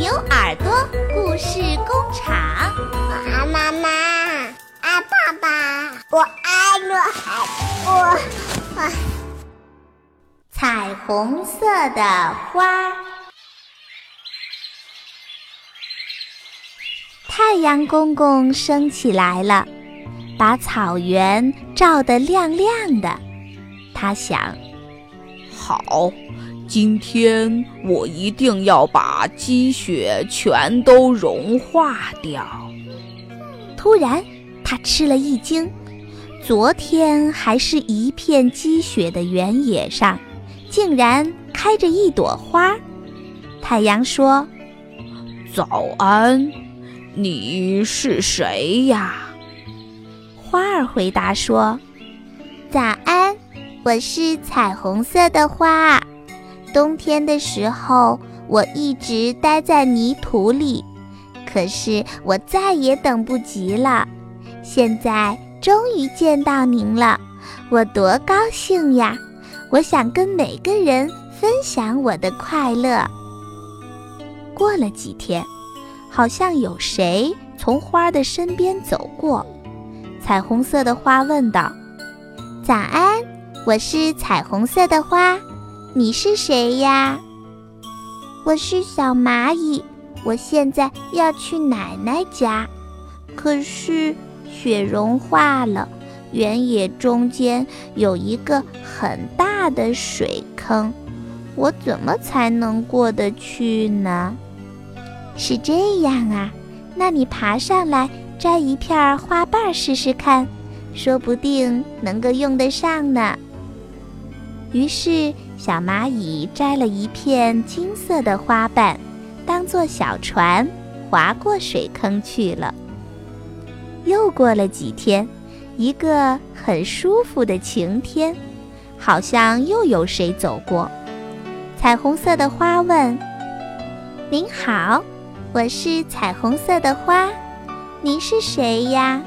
牛耳朵故事工厂。我爱妈妈，爱爸爸，我爱我我我。彩虹色的花，太阳公公升起来了，把草原照得亮亮的。他想：好。今天我一定要把积雪全都融化掉。突然，他吃了一惊，昨天还是一片积雪的原野上，竟然开着一朵花。太阳说：“早安，你是谁呀？”花儿回答说：“早安，我是彩虹色的花。”冬天的时候，我一直待在泥土里，可是我再也等不及了。现在终于见到您了，我多高兴呀！我想跟每个人分享我的快乐。过了几天，好像有谁从花的身边走过。彩虹色的花问道：“早安，我是彩虹色的花。”你是谁呀？我是小蚂蚁，我现在要去奶奶家，可是雪融化了，原野中间有一个很大的水坑，我怎么才能过得去呢？是这样啊，那你爬上来摘一片花瓣试试看，说不定能够用得上呢。于是，小蚂蚁摘了一片金色的花瓣，当做小船划过水坑去了。又过了几天，一个很舒服的晴天，好像又有谁走过。彩虹色的花问：“您好，我是彩虹色的花，您是谁呀？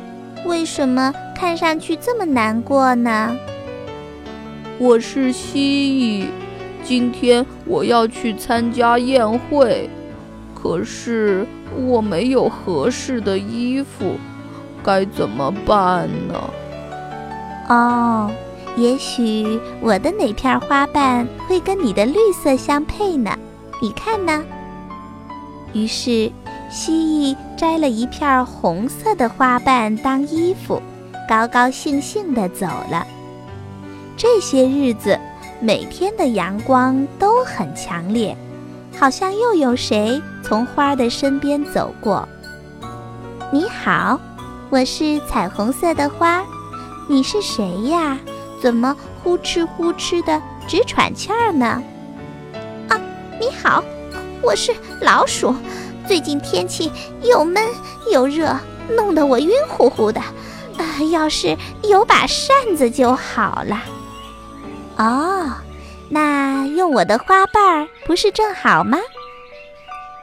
为什么看上去这么难过呢？”我是蜥蜴，今天我要去参加宴会，可是我没有合适的衣服，该怎么办呢？哦，也许我的哪片花瓣会跟你的绿色相配呢？你看呢？于是，蜥蜴摘了一片红色的花瓣当衣服，高高兴兴地走了。这些日子，每天的阳光都很强烈，好像又有谁从花的身边走过。你好，我是彩虹色的花，你是谁呀？怎么呼哧呼哧的直喘气儿呢？啊，你好，我是老鼠，最近天气又闷又热，弄得我晕乎乎的。啊，要是有把扇子就好了。哦，那用我的花瓣儿不是正好吗？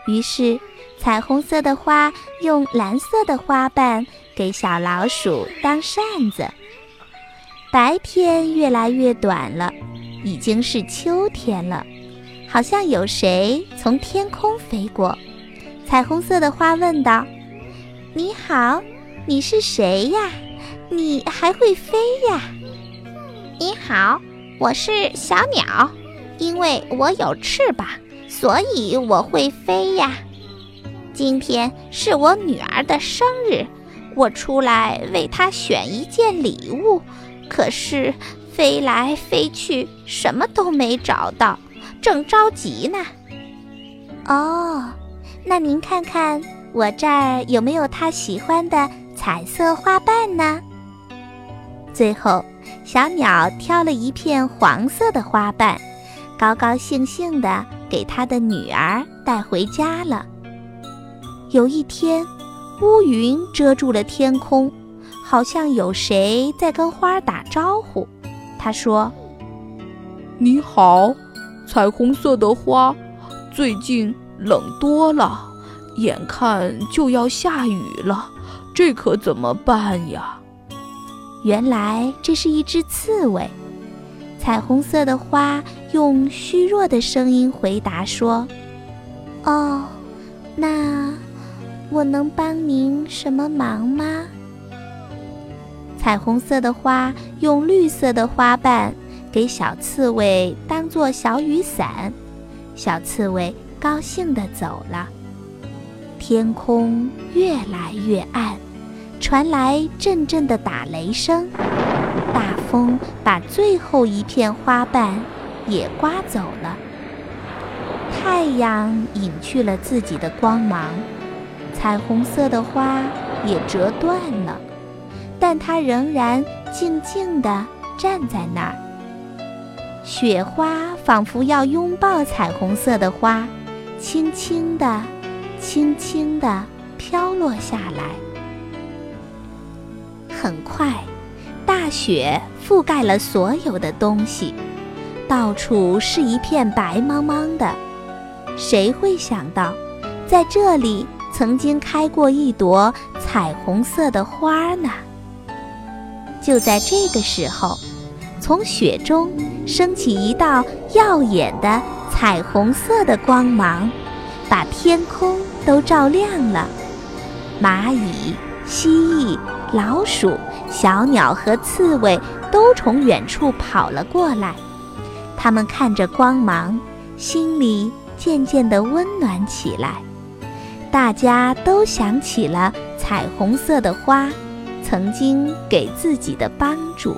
于是，彩虹色的花用蓝色的花瓣给小老鼠当扇子。白天越来越短了，已经是秋天了。好像有谁从天空飞过。彩虹色的花问道：“你好，你是谁呀？你还会飞呀？”你好。我是小鸟，因为我有翅膀，所以我会飞呀。今天是我女儿的生日，我出来为她选一件礼物，可是飞来飞去什么都没找到，正着急呢。哦，那您看看我这儿有没有她喜欢的彩色花瓣呢？最后。小鸟挑了一片黄色的花瓣，高高兴兴地给它的女儿带回家了。有一天，乌云遮住了天空，好像有谁在跟花打招呼。他说：“你好，彩虹色的花，最近冷多了，眼看就要下雨了，这可怎么办呀？”原来这是一只刺猬，彩虹色的花用虚弱的声音回答说：“哦，那我能帮您什么忙吗？彩虹色的花用绿色的花瓣给小刺猬当做小雨伞，小刺猬高兴地走了。天空越来越暗，传来阵阵的打雷声，大风把最后一片花瓣也刮走了。太阳隐去了自己的光芒，彩虹色的花也折断了。但它仍然静静地站在那儿。雪花仿佛要拥抱彩虹色的花，轻轻地、轻轻地飘落下来。很快，大雪覆盖了所有的东西，到处是一片白茫茫的。谁会想到，在这里曾经开过一朵彩虹色的花呢？就在这个时候，从雪中升起一道耀眼的彩虹色的光芒，把天空都照亮了。蚂蚁、蜥蜴、老鼠、小鸟和刺猬都从远处跑了过来。它们看着光芒，心里渐渐地温暖起来。大家都想起了彩虹色的花。曾经给自己的帮助。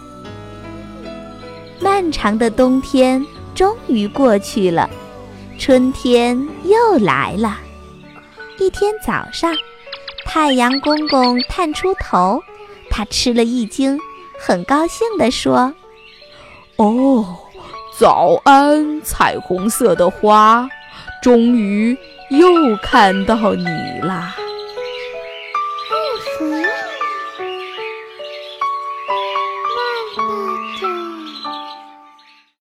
漫长的冬天终于过去了，春天又来了。一天早上，太阳公公探出头，他吃了一惊，很高兴地说：“哦，早安，彩虹色的花，终于又看到你啦！”